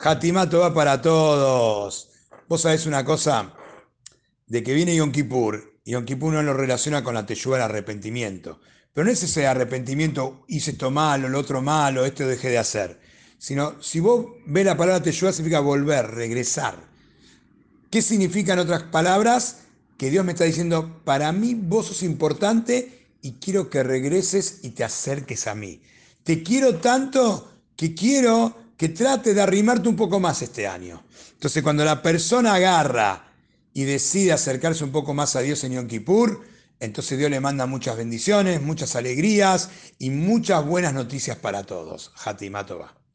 Hatimato va para todos. Vos sabés una cosa, de que viene Yom Kippur, Yom Kippur no lo relaciona con la teyuga del arrepentimiento. Pero no es ese arrepentimiento, hice esto malo, lo otro malo, esto dejé de hacer. Sino, si vos ves la palabra teyuga, significa volver, regresar. ¿Qué significa en otras palabras? Que Dios me está diciendo, para mí vos sos importante y quiero que regreses y te acerques a mí. Te quiero tanto que quiero que trate de arrimarte un poco más este año. Entonces, cuando la persona agarra y decide acercarse un poco más a Dios en Yom Kippur, entonces Dios le manda muchas bendiciones, muchas alegrías y muchas buenas noticias para todos. Hatimatova.